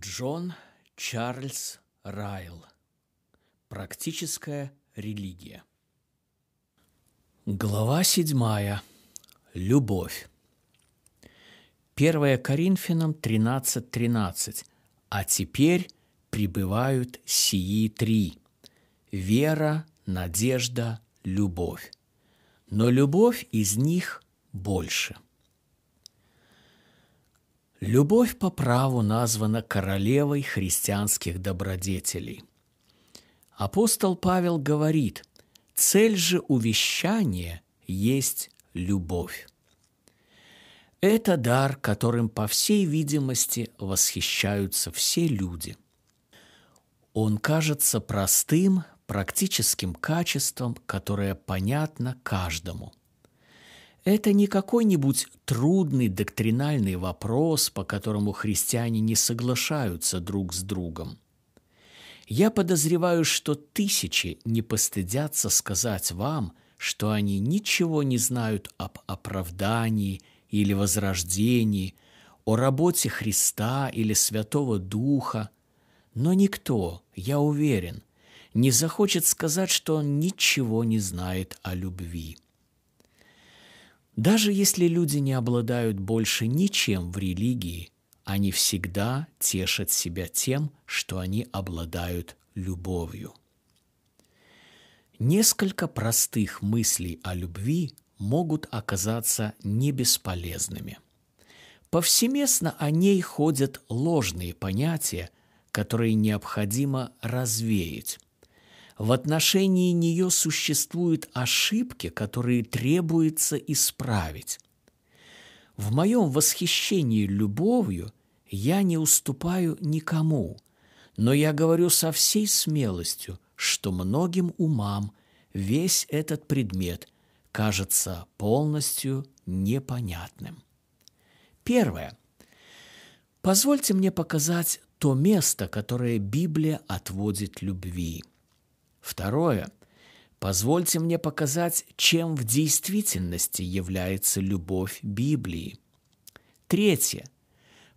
Джон Чарльз Райл. Практическая религия. Глава седьмая. Любовь. 1 Коринфянам 13.13. 13. А теперь пребывают сии три – вера, надежда, любовь. Но любовь из них больше – Любовь по праву названа королевой христианских добродетелей. Апостол Павел говорит, цель же увещания есть любовь. Это дар, которым, по всей видимости, восхищаются все люди. Он кажется простым, практическим качеством, которое понятно каждому. Это не какой-нибудь трудный доктринальный вопрос, по которому христиане не соглашаются друг с другом. Я подозреваю, что тысячи не постыдятся сказать вам, что они ничего не знают об оправдании или возрождении, о работе Христа или Святого Духа, но никто, я уверен, не захочет сказать, что он ничего не знает о любви. Даже если люди не обладают больше ничем в религии, они всегда тешат себя тем, что они обладают любовью. Несколько простых мыслей о любви могут оказаться не бесполезными. Повсеместно о ней ходят ложные понятия, которые необходимо развеять, в отношении нее существуют ошибки, которые требуется исправить. В моем восхищении любовью я не уступаю никому, но я говорю со всей смелостью, что многим умам весь этот предмет кажется полностью непонятным. Первое. Позвольте мне показать то место, которое Библия отводит любви – Второе. Позвольте мне показать, чем в действительности является любовь Библии. Третье.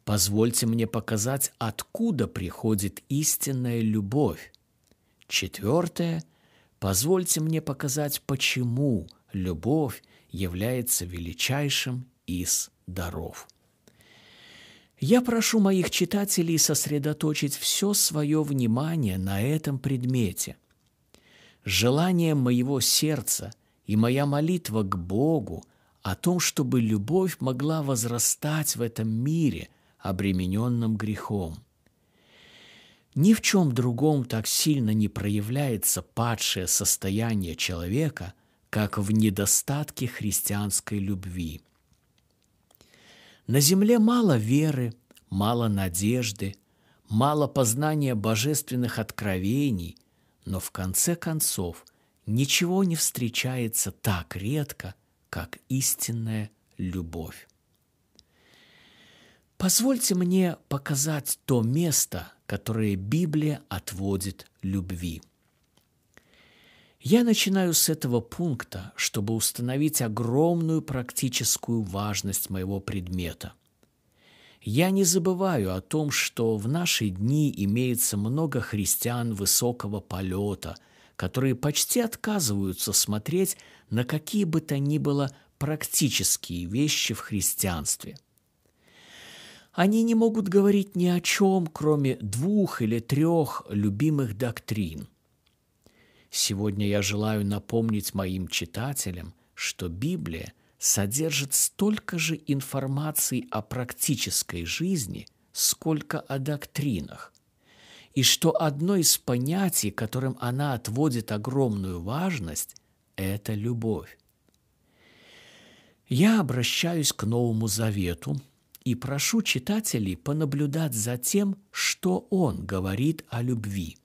Позвольте мне показать, откуда приходит истинная любовь. Четвертое. Позвольте мне показать, почему любовь является величайшим из даров. Я прошу моих читателей сосредоточить все свое внимание на этом предмете – желание моего сердца и моя молитва к Богу о том, чтобы любовь могла возрастать в этом мире, обремененном грехом. Ни в чем другом так сильно не проявляется падшее состояние человека, как в недостатке христианской любви. На земле мало веры, мало надежды, мало познания божественных откровений, но в конце концов ничего не встречается так редко, как истинная любовь. Позвольте мне показать то место, которое Библия отводит любви. Я начинаю с этого пункта, чтобы установить огромную практическую важность моего предмета – я не забываю о том, что в наши дни имеется много христиан высокого полета, которые почти отказываются смотреть на какие бы то ни было практические вещи в христианстве. Они не могут говорить ни о чем, кроме двух или трех любимых доктрин. Сегодня я желаю напомнить моим читателям, что Библия – содержит столько же информации о практической жизни, сколько о доктринах, и что одно из понятий, которым она отводит огромную важность, это любовь. Я обращаюсь к Новому Завету и прошу читателей понаблюдать за тем, что он говорит о любви.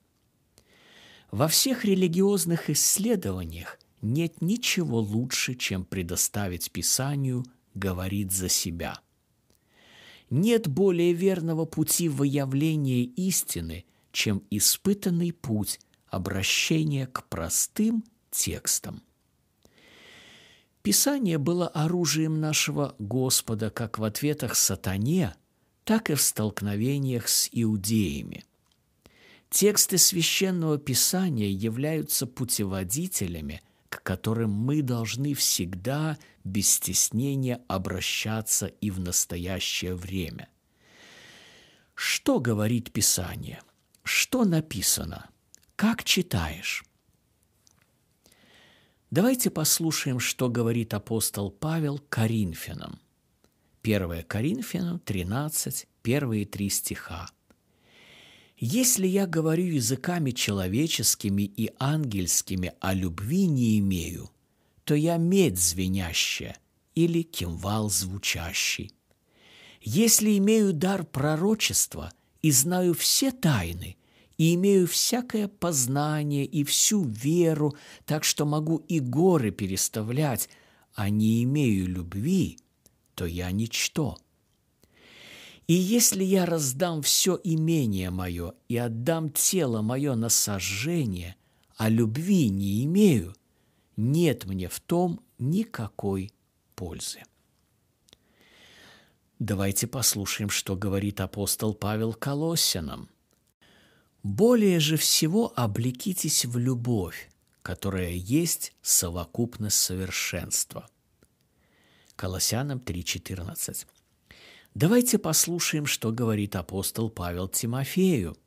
Во всех религиозных исследованиях – нет ничего лучше, чем предоставить Писанию говорить за себя. Нет более верного пути выявления истины, чем испытанный путь обращения к простым текстам. Писание было оружием нашего Господа как в ответах сатане, так и в столкновениях с иудеями. Тексты священного писания являются путеводителями, к которым мы должны всегда без стеснения обращаться и в настоящее время. Что говорит Писание? Что написано? Как читаешь? Давайте послушаем, что говорит апостол Павел Коринфянам. 1 Коринфянам 13, первые три стиха. «Если я говорю языками человеческими и ангельскими, а любви не имею, то я медь звенящая или кимвал звучащий. Если имею дар пророчества и знаю все тайны – и имею всякое познание и всю веру, так что могу и горы переставлять, а не имею любви, то я ничто. И если я раздам все имение мое и отдам тело мое на сожжение, а любви не имею, нет мне в том никакой пользы. Давайте послушаем, что говорит апостол Павел Колоссянам – более же всего облекитесь в любовь, которая есть совокупность совершенства. Колоссянам 3.14. Давайте послушаем, что говорит апостол Павел Тимофею.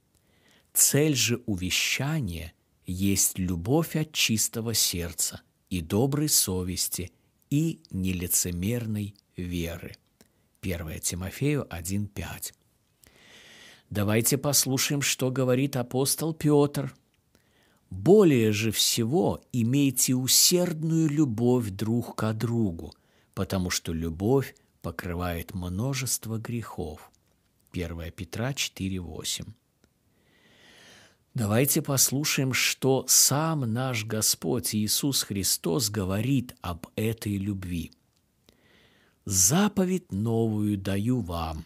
Цель же увещания есть любовь от чистого сердца и доброй совести и нелицемерной веры. 1 Тимофею 1.5. Давайте послушаем, что говорит апостол Петр. «Более же всего имейте усердную любовь друг к другу, потому что любовь покрывает множество грехов». 1 Петра 4,8. Давайте послушаем, что сам наш Господь Иисус Христос говорит об этой любви. «Заповедь новую даю вам,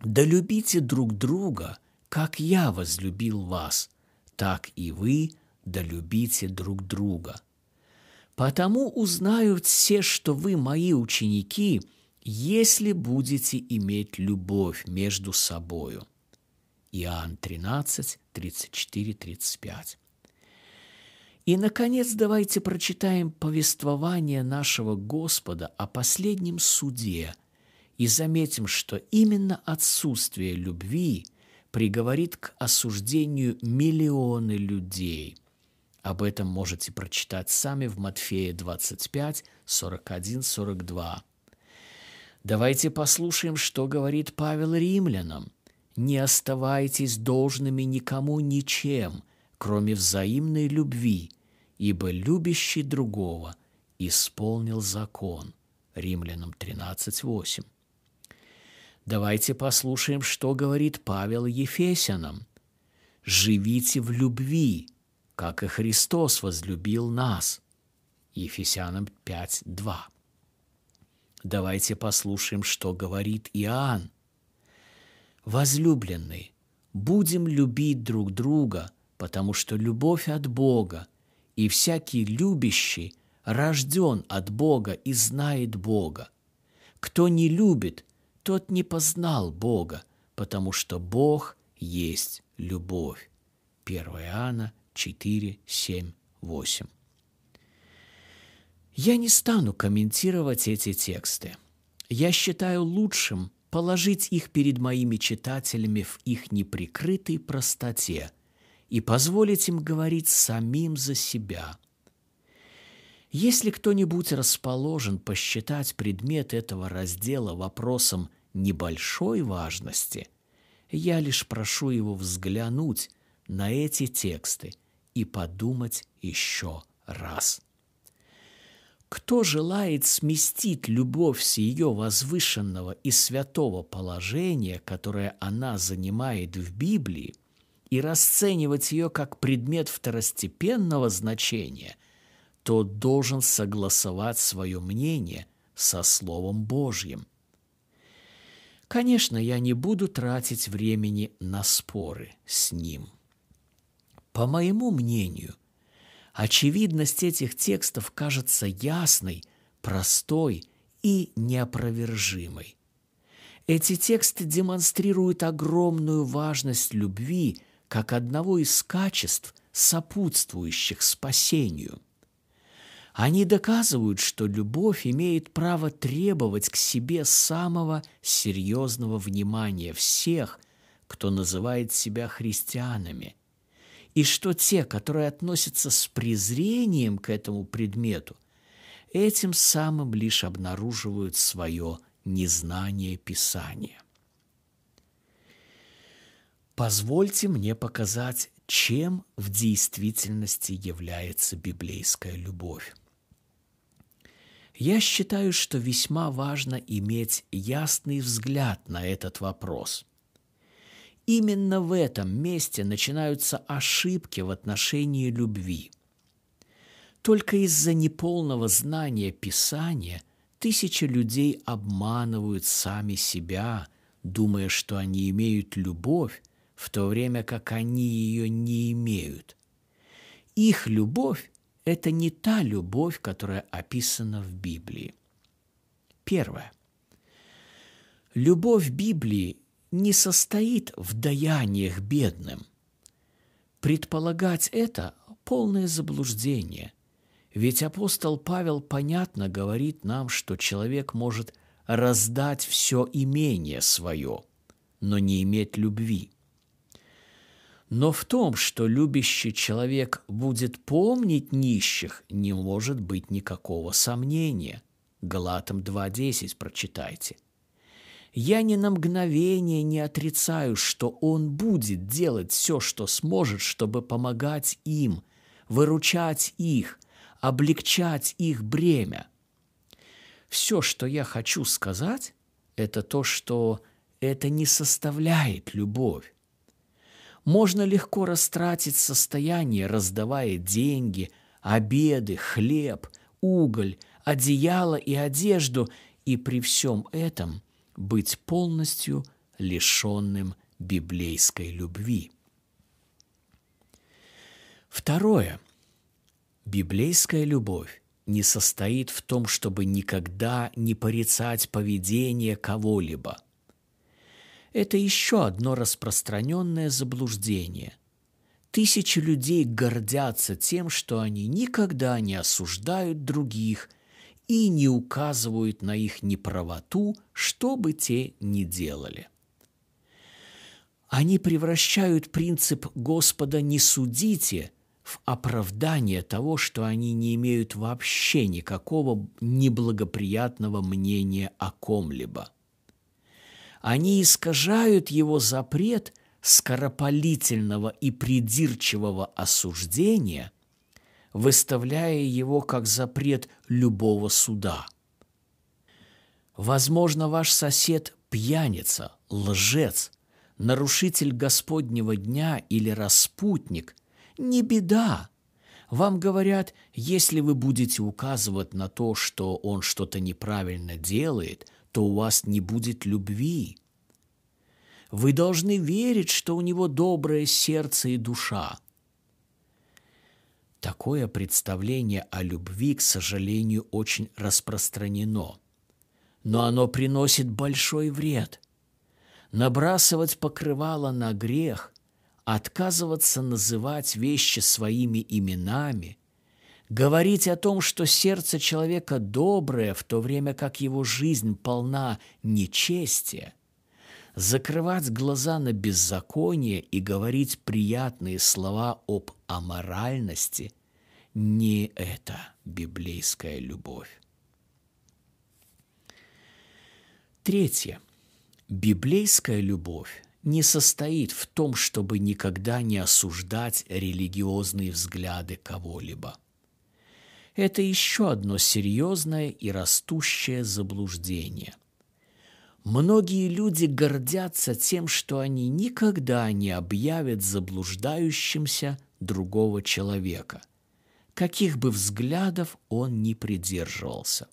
да любите друг друга, как я возлюбил вас, так и вы да любите друг друга. Потому узнают все, что вы мои ученики, если будете иметь любовь между собою. Иоанн 13, 34, 35. И, наконец, давайте прочитаем повествование нашего Господа о последнем суде – и заметим, что именно отсутствие любви приговорит к осуждению миллионы людей. Об этом можете прочитать сами в Матфея 25, 41, 42. Давайте послушаем, что говорит Павел римлянам. «Не оставайтесь должными никому ничем, кроме взаимной любви, ибо любящий другого исполнил закон». Римлянам 13, 8. Давайте послушаем, что говорит Павел Ефесянам. «Живите в любви, как и Христос возлюбил нас». Ефесянам 5.2. Давайте послушаем, что говорит Иоанн. «Возлюбленные, будем любить друг друга, потому что любовь от Бога, и всякий любящий рожден от Бога и знает Бога. Кто не любит – тот не познал Бога, потому что Бог есть любовь. 1 Иоанна 4, 7, 8. Я не стану комментировать эти тексты. Я считаю лучшим положить их перед моими читателями в их неприкрытой простоте и позволить им говорить самим за себя. Если кто-нибудь расположен посчитать предмет этого раздела вопросом небольшой важности, я лишь прошу его взглянуть на эти тексты и подумать еще раз. Кто желает сместить любовь с ее возвышенного и святого положения, которое она занимает в Библии, и расценивать ее как предмет второстепенного значения – тот должен согласовать свое мнение со Словом Божьим. Конечно, я не буду тратить времени на споры с ним. По моему мнению, очевидность этих текстов кажется ясной, простой и неопровержимой. Эти тексты демонстрируют огромную важность любви как одного из качеств, сопутствующих спасению. Они доказывают, что любовь имеет право требовать к себе самого серьезного внимания всех, кто называет себя христианами, и что те, которые относятся с презрением к этому предмету, этим самым лишь обнаруживают свое незнание Писания. Позвольте мне показать, чем в действительности является библейская любовь. Я считаю, что весьма важно иметь ясный взгляд на этот вопрос. Именно в этом месте начинаются ошибки в отношении любви. Только из-за неполного знания Писания тысячи людей обманывают сами себя, думая, что они имеют любовь, в то время как они ее не имеют. Их любовь это не та любовь, которая описана в Библии. Первое. Любовь Библии не состоит в даяниях бедным. Предполагать это – полное заблуждение. Ведь апостол Павел понятно говорит нам, что человек может раздать все имение свое, но не иметь любви. Но в том, что любящий человек будет помнить нищих, не может быть никакого сомнения. Галатам 2.10 прочитайте. Я ни на мгновение не отрицаю, что он будет делать все, что сможет, чтобы помогать им, выручать их, облегчать их бремя. Все, что я хочу сказать, это то, что это не составляет любовь. Можно легко растратить состояние, раздавая деньги, обеды, хлеб, уголь, одеяло и одежду, и при всем этом быть полностью лишенным библейской любви. Второе. Библейская любовь не состоит в том, чтобы никогда не порицать поведение кого-либо – это еще одно распространенное заблуждение. Тысячи людей гордятся тем, что они никогда не осуждают других и не указывают на их неправоту, что бы те ни делали. Они превращают принцип «Господа не судите» в оправдание того, что они не имеют вообще никакого неблагоприятного мнения о ком-либо. Они искажают его запрет скоропалительного и придирчивого осуждения, выставляя его как запрет любого суда. Возможно, ваш сосед пьяница, лжец, нарушитель Господнего дня или распутник – не беда. Вам говорят, если вы будете указывать на то, что он что-то неправильно делает, то у вас не будет любви. Вы должны верить, что у него доброе сердце и душа. Такое представление о любви, к сожалению, очень распространено. Но оно приносит большой вред. Набрасывать покрывало на грех, отказываться называть вещи своими именами – говорить о том, что сердце человека доброе, в то время как его жизнь полна нечестия, закрывать глаза на беззаконие и говорить приятные слова об аморальности – не это библейская любовь. Третье. Библейская любовь не состоит в том, чтобы никогда не осуждать религиозные взгляды кого-либо – это еще одно серьезное и растущее заблуждение. Многие люди гордятся тем, что они никогда не объявят заблуждающимся другого человека, каких бы взглядов он ни придерживался.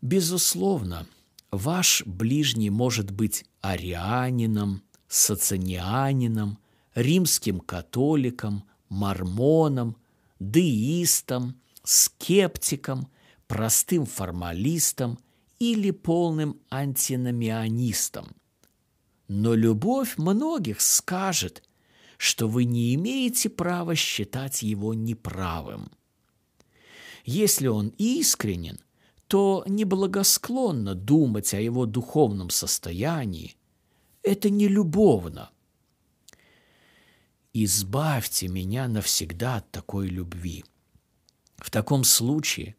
Безусловно, ваш ближний может быть арианином, сацинианином, римским католиком, мормоном – деистом, скептиком, простым формалистом или полным антиномианистом. Но любовь многих скажет, что вы не имеете права считать его неправым. Если он искренен, то неблагосклонно думать о его духовном состоянии. Это не любовно. Избавьте меня навсегда от такой любви. В таком случае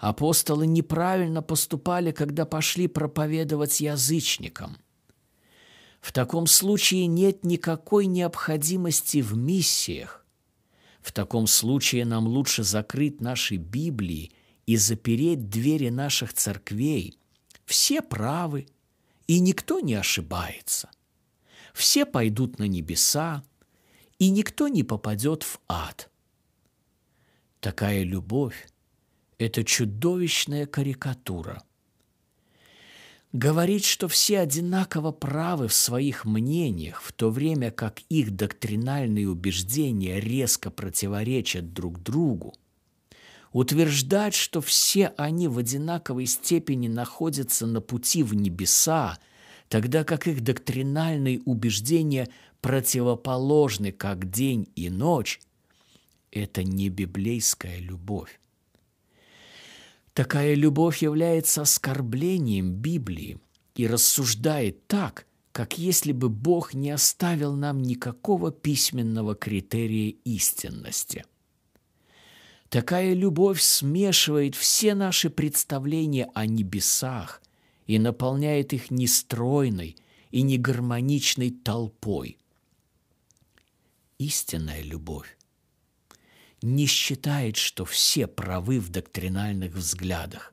апостолы неправильно поступали, когда пошли проповедовать язычникам. В таком случае нет никакой необходимости в миссиях. В таком случае нам лучше закрыть наши Библии и запереть двери наших церквей. Все правы, и никто не ошибается. Все пойдут на небеса, и никто не попадет в ад. Такая любовь – это чудовищная карикатура. Говорить, что все одинаково правы в своих мнениях, в то время как их доктринальные убеждения резко противоречат друг другу, утверждать, что все они в одинаковой степени находятся на пути в небеса, тогда как их доктринальные убеждения противоположны как день и ночь, это не библейская любовь. Такая любовь является оскорблением Библии и рассуждает так, как если бы Бог не оставил нам никакого письменного критерия истинности. Такая любовь смешивает все наши представления о небесах и наполняет их нестройной и негармоничной толпой. Истинная любовь не считает, что все правы в доктринальных взглядах.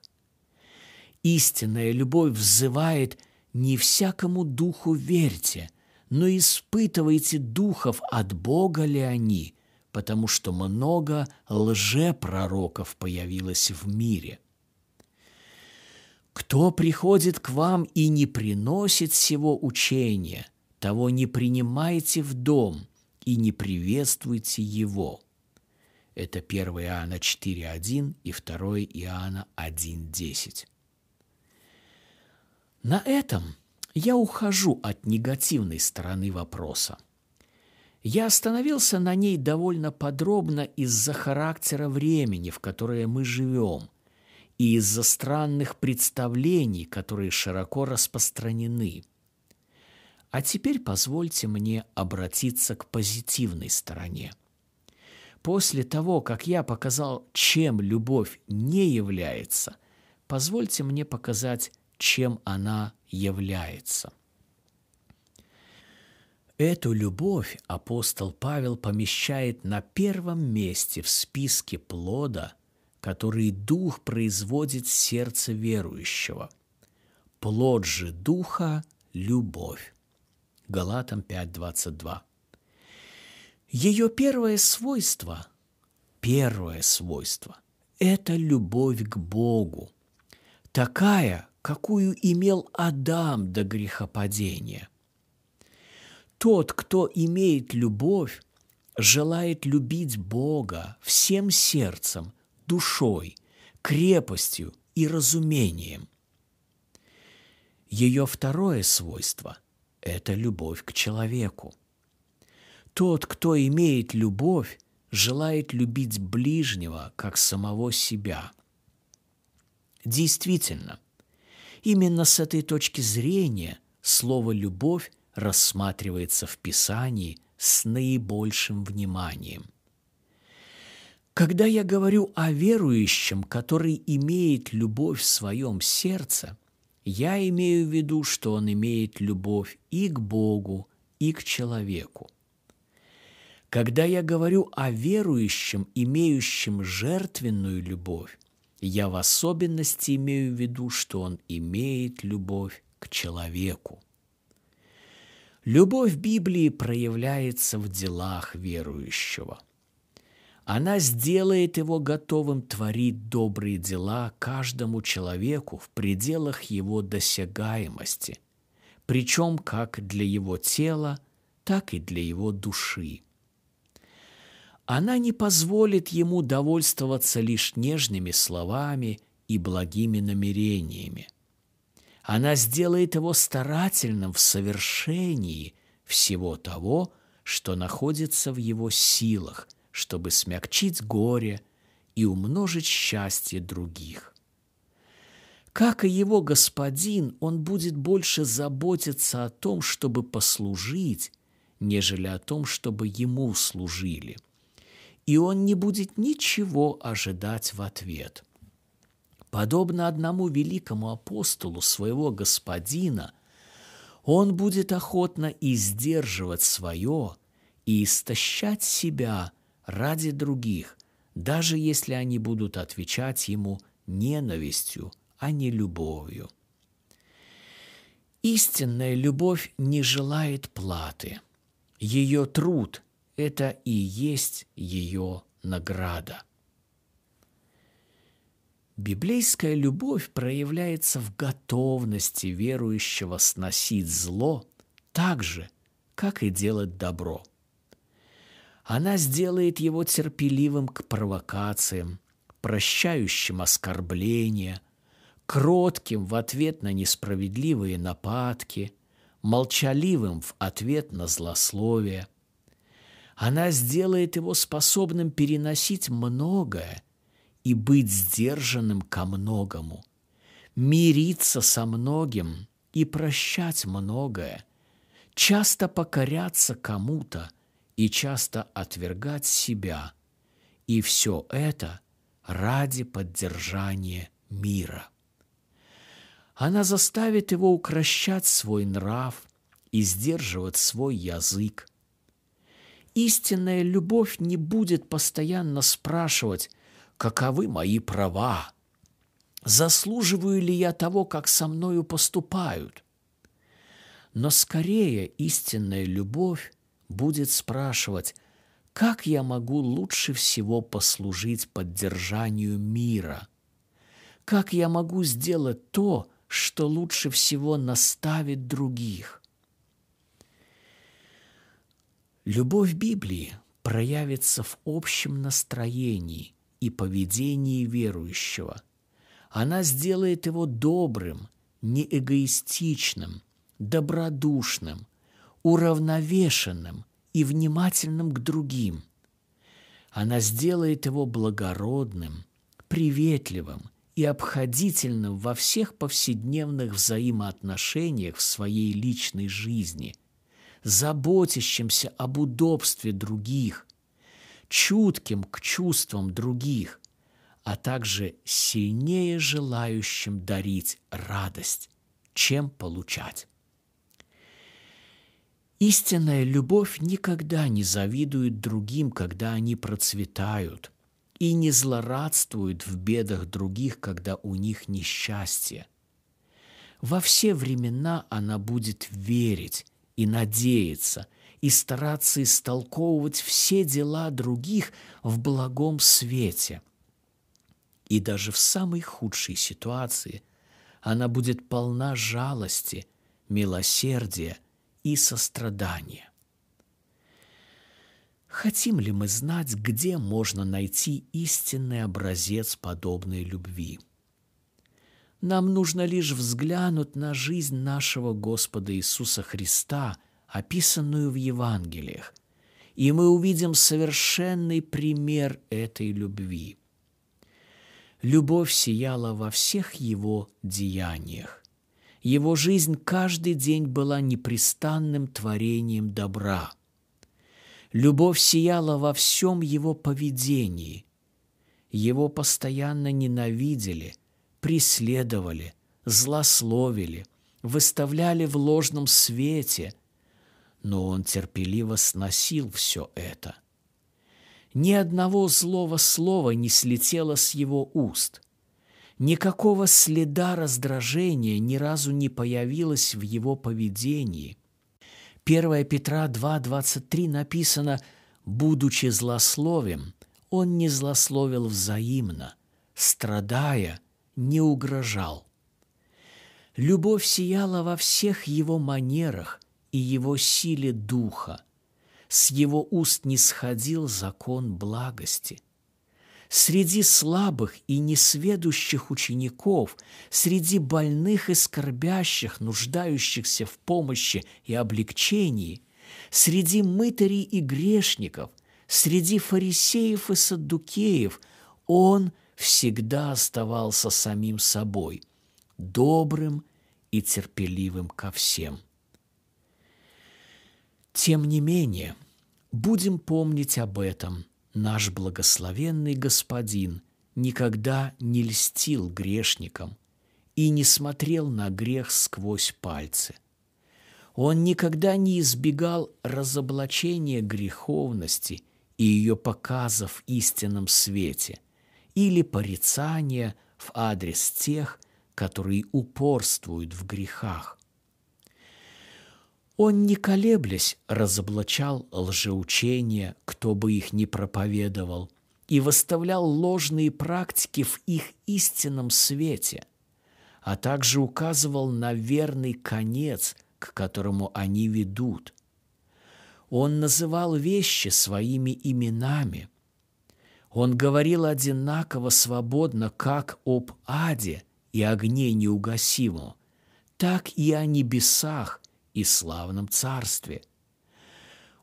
Истинная любовь взывает «не всякому духу верьте», но испытывайте духов, от Бога ли они, потому что много лжепророков появилось в мире. Кто приходит к вам и не приносит всего учения, того не принимайте в дом и не приветствуйте его. Это 1 Иоанна 4.1 и 2 Иоанна 1.10. На этом я ухожу от негативной стороны вопроса – я остановился на ней довольно подробно из-за характера времени, в которое мы живем, и из-за странных представлений, которые широко распространены. А теперь позвольте мне обратиться к позитивной стороне. После того, как я показал, чем любовь не является, позвольте мне показать, чем она является – Эту любовь апостол Павел помещает на первом месте в списке плода, который Дух производит в сердце верующего. Плод же Духа – любовь. Галатам 5.22. Ее первое свойство, первое свойство – это любовь к Богу, такая, какую имел Адам до грехопадения – тот, кто имеет любовь, желает любить Бога всем сердцем, душой, крепостью и разумением. Ее второе свойство – это любовь к человеку. Тот, кто имеет любовь, желает любить ближнего, как самого себя. Действительно, именно с этой точки зрения слово «любовь» рассматривается в Писании с наибольшим вниманием. Когда я говорю о верующем, который имеет любовь в своем сердце, я имею в виду, что он имеет любовь и к Богу, и к человеку. Когда я говорю о верующем, имеющем жертвенную любовь, я в особенности имею в виду, что он имеет любовь к человеку. Любовь Библии проявляется в делах верующего. Она сделает его готовым творить добрые дела каждому человеку в пределах его досягаемости, причем как для его тела, так и для его души. Она не позволит ему довольствоваться лишь нежными словами и благими намерениями. Она сделает его старательным в совершении всего того, что находится в его силах, чтобы смягчить горе и умножить счастье других. Как и его господин, он будет больше заботиться о том, чтобы послужить, нежели о том, чтобы ему служили. И он не будет ничего ожидать в ответ. Подобно одному великому апостолу своего господина, он будет охотно и сдерживать свое и истощать себя ради других, даже если они будут отвечать ему ненавистью, а не любовью. Истинная любовь не желает платы. Ее труд – это и есть ее награда. Библейская любовь проявляется в готовности верующего сносить зло так же, как и делать добро. Она сделает его терпеливым к провокациям, прощающим оскорбления, кротким в ответ на несправедливые нападки, молчаливым в ответ на злословие. Она сделает его способным переносить многое и быть сдержанным ко многому, мириться со многим и прощать многое, часто покоряться кому-то и часто отвергать себя. И все это ради поддержания мира. Она заставит его укращать свой нрав и сдерживать свой язык. Истинная любовь не будет постоянно спрашивать, каковы мои права, заслуживаю ли я того, как со мною поступают. Но скорее истинная любовь будет спрашивать, как я могу лучше всего послужить поддержанию мира, как я могу сделать то, что лучше всего наставит других. Любовь Библии проявится в общем настроении, и поведении верующего. Она сделает его добрым, неэгоистичным, добродушным, уравновешенным и внимательным к другим. Она сделает его благородным, приветливым и обходительным во всех повседневных взаимоотношениях в своей личной жизни, заботящимся об удобстве других, чутким к чувствам других, а также сильнее желающим дарить радость, чем получать. Истинная любовь никогда не завидует другим, когда они процветают, и не злорадствует в бедах других, когда у них несчастье. Во все времена она будет верить и надеяться – и стараться истолковывать все дела других в благом свете. И даже в самой худшей ситуации она будет полна жалости, милосердия и сострадания. Хотим ли мы знать, где можно найти истинный образец подобной любви? Нам нужно лишь взглянуть на жизнь нашего Господа Иисуса Христа – описанную в Евангелиях, и мы увидим совершенный пример этой любви. Любовь сияла во всех его деяниях. Его жизнь каждый день была непрестанным творением добра. Любовь сияла во всем его поведении. Его постоянно ненавидели, преследовали, злословили, выставляли в ложном свете – но он терпеливо сносил все это. Ни одного злого слова не слетело с его уст. Никакого следа раздражения ни разу не появилось в его поведении. 1 Петра 2.23 написано «Будучи злословим, он не злословил взаимно, страдая, не угрожал». Любовь сияла во всех его манерах – и его силе духа. С его уст не сходил закон благости. среди слабых и несведущих учеников, среди больных и скорбящих, нуждающихся в помощи и облегчении, среди мытарей и грешников, среди фарисеев и саддукеев он всегда оставался самим собой, добрым и терпеливым ко всем. Тем не менее, будем помнить об этом. Наш благословенный Господин никогда не льстил грешникам и не смотрел на грех сквозь пальцы. Он никогда не избегал разоблачения греховности и ее показа в истинном свете или порицания в адрес тех, которые упорствуют в грехах. Он, не колеблясь, разоблачал лжеучения, кто бы их ни проповедовал, и выставлял ложные практики в их истинном свете, а также указывал на верный конец, к которому они ведут. Он называл вещи своими именами. Он говорил одинаково свободно как об аде и огне неугасимом, так и о небесах и славном царстве.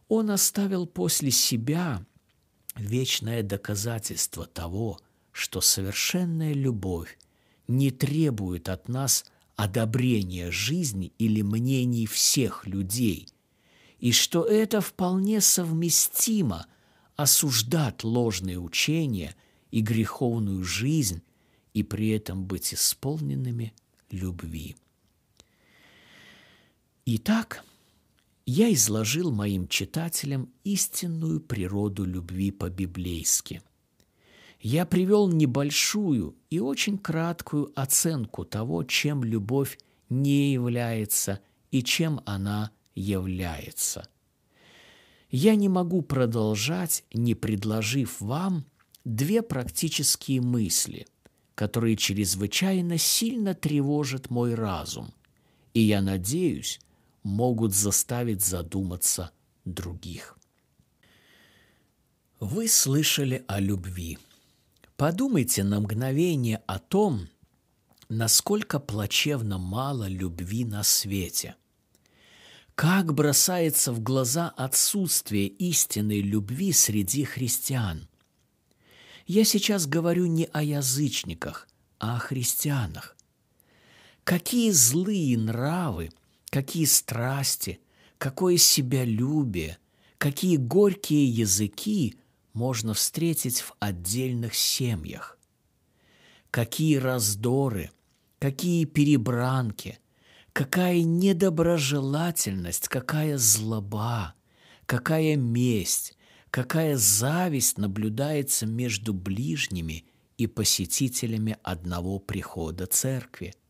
Он оставил после себя вечное доказательство того, что совершенная любовь не требует от нас одобрения жизни или мнений всех людей, и что это вполне совместимо осуждать ложные учения и греховную жизнь и при этом быть исполненными любви. Итак, я изложил моим читателям истинную природу любви по-библейски. Я привел небольшую и очень краткую оценку того, чем любовь не является и чем она является. Я не могу продолжать, не предложив вам две практические мысли, которые чрезвычайно сильно тревожат мой разум, и я надеюсь, могут заставить задуматься других. Вы слышали о любви. Подумайте на мгновение о том, насколько плачевно мало любви на свете. Как бросается в глаза отсутствие истинной любви среди христиан. Я сейчас говорю не о язычниках, а о христианах. Какие злые нравы – какие страсти, какое себялюбие, какие горькие языки можно встретить в отдельных семьях. Какие раздоры, какие перебранки, какая недоброжелательность, какая злоба, какая месть, какая зависть наблюдается между ближними и посетителями одного прихода церкви –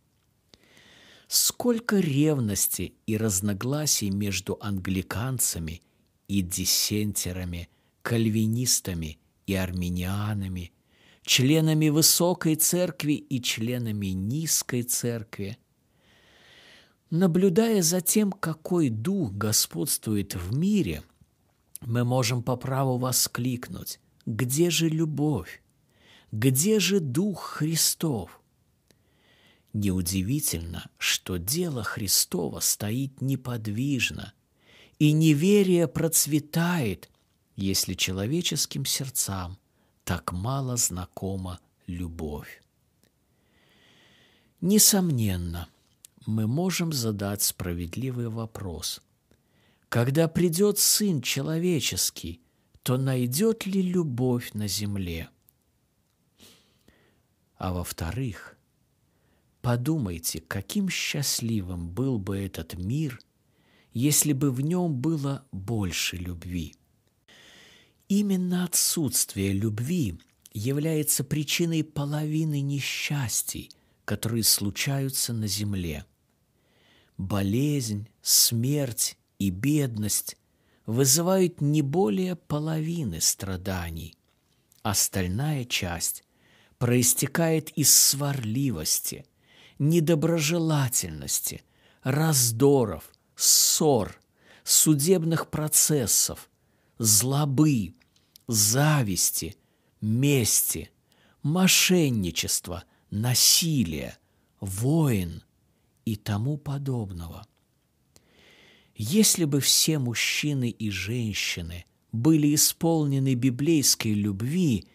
Сколько ревности и разногласий между англиканцами и диссентерами, кальвинистами и армянианами, членами высокой церкви и членами низкой церкви. Наблюдая за тем, какой дух господствует в мире, мы можем по праву воскликнуть, где же любовь? Где же Дух Христов? Неудивительно, что дело Христова стоит неподвижно, и неверие процветает, если человеческим сердцам так мало знакома любовь. Несомненно, мы можем задать справедливый вопрос. Когда придет Сын Человеческий, то найдет ли любовь на земле? А во-вторых, Подумайте, каким счастливым был бы этот мир, если бы в нем было больше любви. Именно отсутствие любви является причиной половины несчастий, которые случаются на земле. Болезнь, смерть и бедность вызывают не более половины страданий. Остальная часть проистекает из сварливости – недоброжелательности, раздоров, ссор, судебных процессов, злобы, зависти, мести, мошенничества, насилия, войн и тому подобного. Если бы все мужчины и женщины были исполнены библейской любви,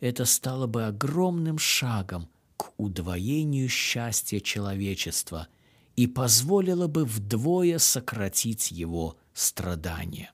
это стало бы огромным шагом к удвоению счастья человечества и позволило бы вдвое сократить его страдания.